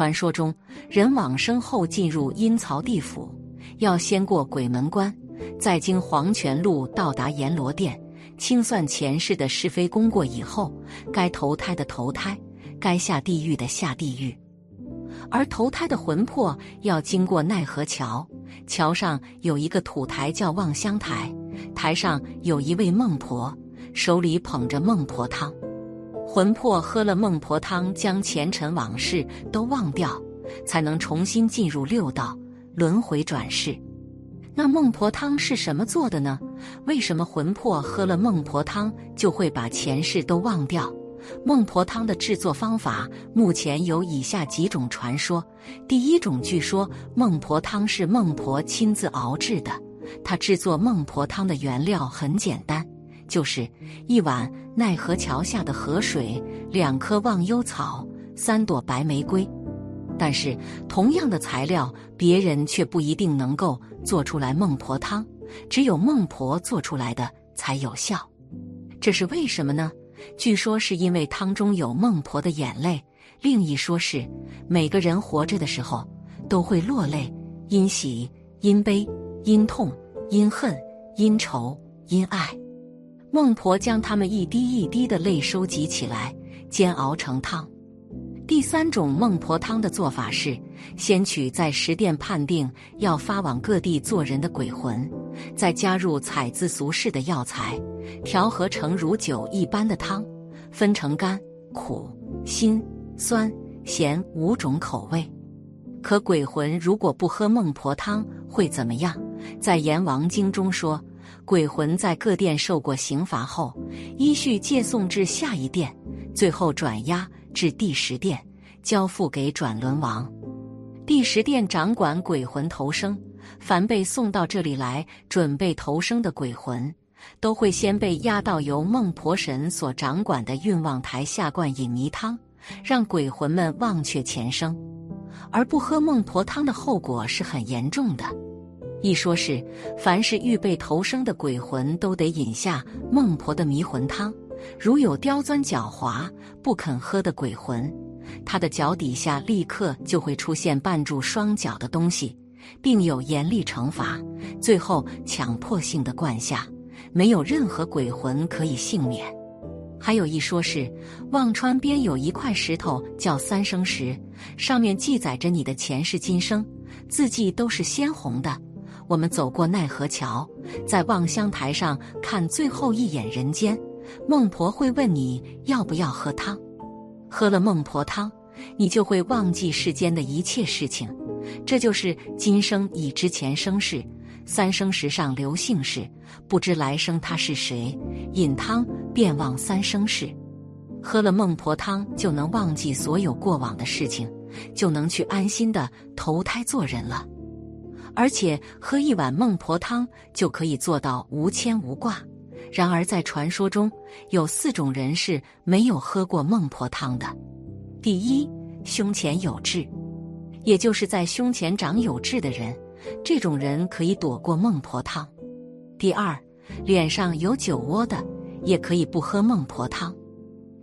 传说中，人往生后进入阴曹地府，要先过鬼门关，再经黄泉路到达阎罗殿，清算前世的是非功过以后，该投胎的投胎，该下地狱的下地狱。而投胎的魂魄要经过奈何桥，桥上有一个土台叫望乡台，台上有一位孟婆，手里捧着孟婆汤。魂魄喝了孟婆汤，将前尘往事都忘掉，才能重新进入六道轮回转世。那孟婆汤是什么做的呢？为什么魂魄喝了孟婆汤就会把前世都忘掉？孟婆汤的制作方法目前有以下几种传说。第一种，据说孟婆汤是孟婆亲自熬制的。她制作孟婆汤的原料很简单。就是一碗奈何桥下的河水，两棵忘忧草，三朵白玫瑰。但是同样的材料，别人却不一定能够做出来孟婆汤，只有孟婆做出来的才有效。这是为什么呢？据说是因为汤中有孟婆的眼泪。另一说是，每个人活着的时候都会落泪，因喜、因悲、因痛、因恨、因愁、因爱。孟婆将他们一滴一滴的泪收集起来，煎熬成汤。第三种孟婆汤的做法是：先取在十殿判定要发往各地做人的鬼魂，再加入采自俗世的药材，调和成如酒一般的汤，分成甘、苦、辛、酸、咸五种口味。可鬼魂如果不喝孟婆汤会怎么样？在《阎王经》中说。鬼魂在各殿受过刑罚后，依序借送至下一殿，最后转押至第十殿，交付给转轮王。第十殿掌管鬼魂投生，凡被送到这里来准备投生的鬼魂，都会先被押到由孟婆神所掌管的运旺台下灌饮迷汤，让鬼魂们忘却前生。而不喝孟婆汤的后果是很严重的。一说是，凡是预备投生的鬼魂都得饮下孟婆的迷魂汤。如有刁钻狡猾、不肯喝的鬼魂，他的脚底下立刻就会出现绊住双脚的东西，并有严厉惩罚。最后强迫性的灌下，没有任何鬼魂可以幸免。还有一说是，忘川边有一块石头叫三生石，上面记载着你的前世今生，字迹都是鲜红的。我们走过奈何桥，在望乡台上看最后一眼人间，孟婆会问你要不要喝汤。喝了孟婆汤，你就会忘记世间的一切事情。这就是今生已知前生事，三生石上留姓氏，不知来生他是谁。饮汤便忘三生事，喝了孟婆汤就能忘记所有过往的事情，就能去安心的投胎做人了。而且喝一碗孟婆汤就可以做到无牵无挂。然而在传说中，有四种人是没有喝过孟婆汤的。第一，胸前有痣，也就是在胸前长有痣的人，这种人可以躲过孟婆汤。第二，脸上有酒窝的，也可以不喝孟婆汤。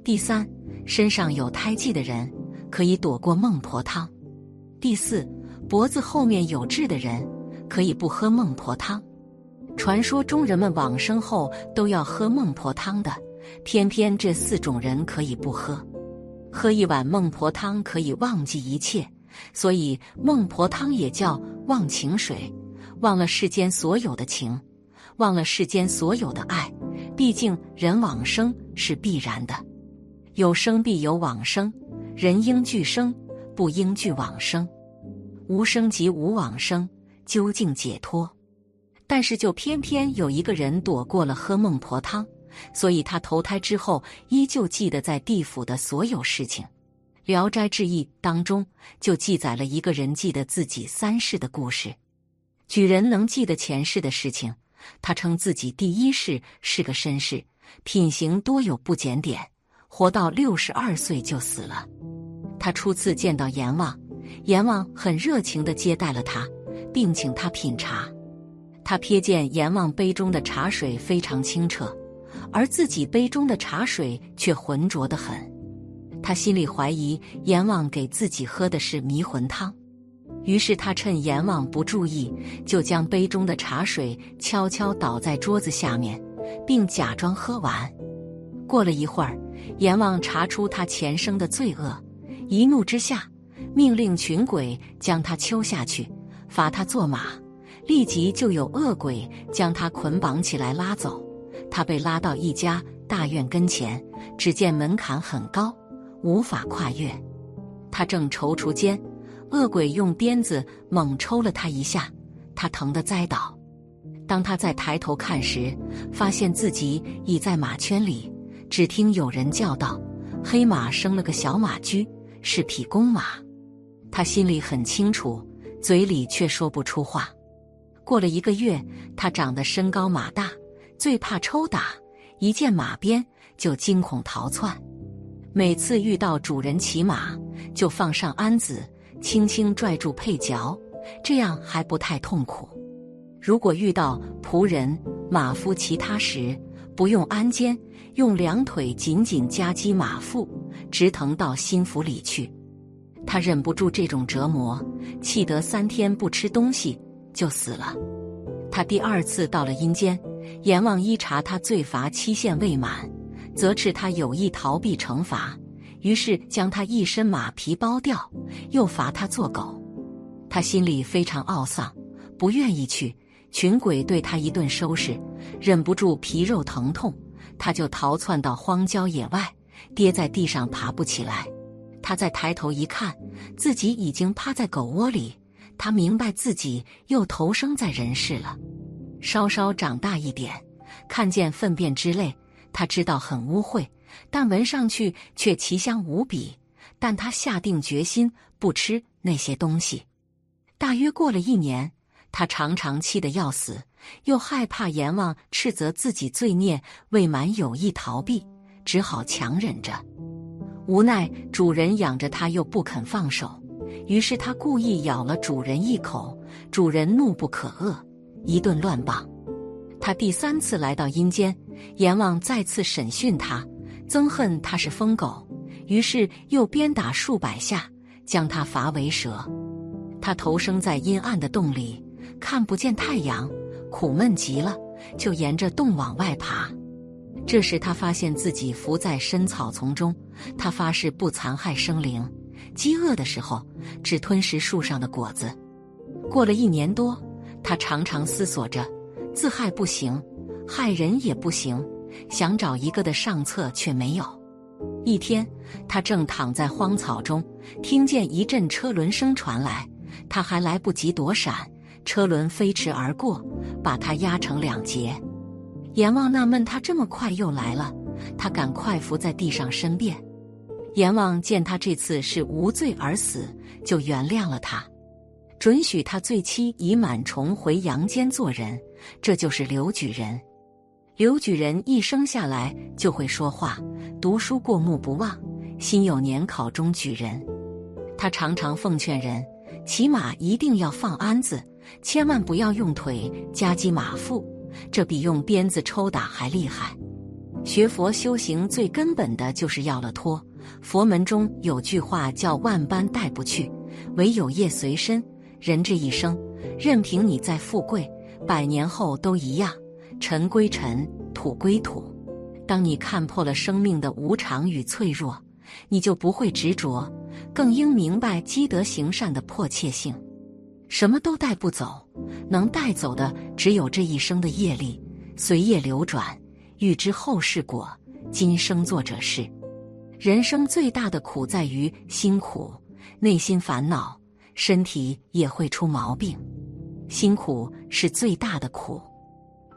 第三，身上有胎记的人，可以躲过孟婆汤。第四。脖子后面有痣的人可以不喝孟婆汤。传说中人们往生后都要喝孟婆汤的，偏偏这四种人可以不喝。喝一碗孟婆汤可以忘记一切，所以孟婆汤也叫忘情水，忘了世间所有的情，忘了世间所有的爱。毕竟人往生是必然的，有生必有往生，人应俱生，不应俱往生。无生即无往生，究竟解脱。但是就偏偏有一个人躲过了喝孟婆汤，所以他投胎之后依旧记得在地府的所有事情。《聊斋志异》当中就记载了一个人记得自己三世的故事。举人能记得前世的事情，他称自己第一世是个绅士，品行多有不检点，活到六十二岁就死了。他初次见到阎王。阎王很热情地接待了他，并请他品茶。他瞥见阎王杯中的茶水非常清澈，而自己杯中的茶水却浑浊得很。他心里怀疑阎王给自己喝的是迷魂汤，于是他趁阎王不注意，就将杯中的茶水悄悄倒在桌子下面，并假装喝完。过了一会儿，阎王查出他前生的罪恶，一怒之下，命令群鬼将他揪下去，罚他做马。立即就有恶鬼将他捆绑起来拉走。他被拉到一家大院跟前，只见门槛很高，无法跨越。他正踌躇间，恶鬼用鞭子猛抽了他一下，他疼得栽倒。当他再抬头看时，发现自己已在马圈里。只听有人叫道：“黑马生了个小马驹，是匹公马。”他心里很清楚，嘴里却说不出话。过了一个月，他长得身高马大，最怕抽打，一见马鞭就惊恐逃窜。每次遇到主人骑马，就放上鞍子，轻轻拽住配角，这样还不太痛苦。如果遇到仆人、马夫骑他时，不用鞍肩，用两腿紧紧夹击马腹，直疼到心腹里去。他忍不住这种折磨，气得三天不吃东西。就死了。他第二次到了阴间，阎王一查他罪罚期限未满，责斥他有意逃避惩罚，于是将他一身马皮剥掉，又罚他做狗。他心里非常懊丧，不愿意去。群鬼对他一顿收拾，忍不住皮肉疼痛，他就逃窜到荒郊野外，跌在地上爬不起来。他再抬头一看，自己已经趴在狗窝里。他明白自己又投生在人世了。稍稍长大一点，看见粪便之类，他知道很污秽，但闻上去却奇香无比。但他下定决心不吃那些东西。大约过了一年，他常常气得要死，又害怕阎王斥责自己罪孽未满，有意逃避，只好强忍着。无奈主人养着它，又不肯放手。于是它故意咬了主人一口，主人怒不可遏，一顿乱棒。他第三次来到阴间，阎王再次审讯他，憎恨他是疯狗，于是又鞭打数百下，将他罚为蛇。他投生在阴暗的洞里，看不见太阳，苦闷极了，就沿着洞往外爬。这时他发现自己伏在深草丛中，他发誓不残害生灵。饥饿的时候，只吞食树上的果子。过了一年多，他常常思索着：自害不行，害人也不行，想找一个的上策却没有。一天，他正躺在荒草中，听见一阵车轮声传来，他还来不及躲闪，车轮飞驰而过，把他压成两截。阎王纳闷，他这么快又来了，他赶快伏在地上申辩。阎王见他这次是无罪而死，就原谅了他，准许他罪期已满重回阳间做人。这就是刘举人。刘举人一生下来就会说话，读书过目不忘，心有年考中举人。他常常奉劝人，骑马一定要放鞍子，千万不要用腿夹击马腹，这比用鞭子抽打还厉害。学佛修行最根本的就是要了脱。佛门中有句话叫“万般带不去，唯有业随身”。人这一生，任凭你再富贵，百年后都一样，尘归尘，土归土。当你看破了生命的无常与脆弱，你就不会执着，更应明白积德行善的迫切性。什么都带不走，能带走的只有这一生的业力，随业流转，欲知后世果，今生做者是。人生最大的苦在于辛苦，内心烦恼，身体也会出毛病。辛苦是最大的苦。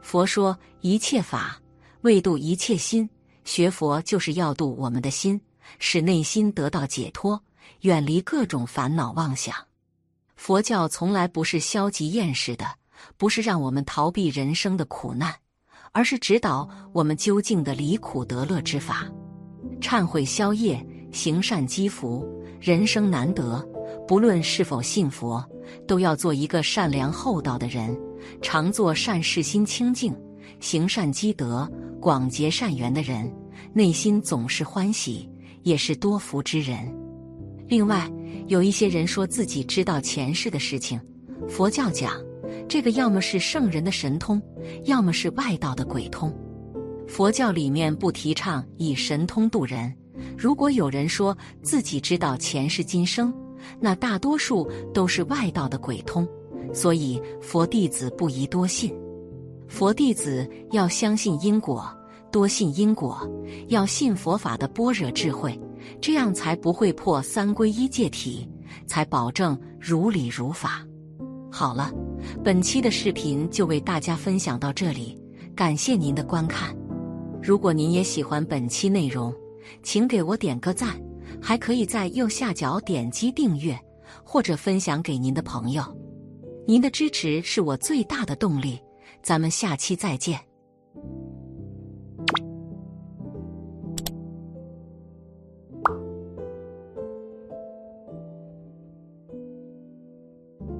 佛说一切法为度一切心，学佛就是要度我们的心，使内心得到解脱，远离各种烦恼妄想。佛教从来不是消极厌世的，不是让我们逃避人生的苦难，而是指导我们究竟的离苦得乐之法。忏悔消业，行善积福，人生难得。不论是否信佛，都要做一个善良厚道的人，常做善事，心清净，行善积德，广结善缘的人，内心总是欢喜，也是多福之人。另外，有一些人说自己知道前世的事情，佛教讲这个要么是圣人的神通，要么是外道的鬼通。佛教里面不提倡以神通度人。如果有人说自己知道前世今生，那大多数都是外道的鬼通。所以佛弟子不宜多信。佛弟子要相信因果，多信因果，要信佛法的般若智慧。这样才不会破三皈依戒体，才保证如理如法。好了，本期的视频就为大家分享到这里，感谢您的观看。如果您也喜欢本期内容，请给我点个赞，还可以在右下角点击订阅或者分享给您的朋友。您的支持是我最大的动力。咱们下期再见。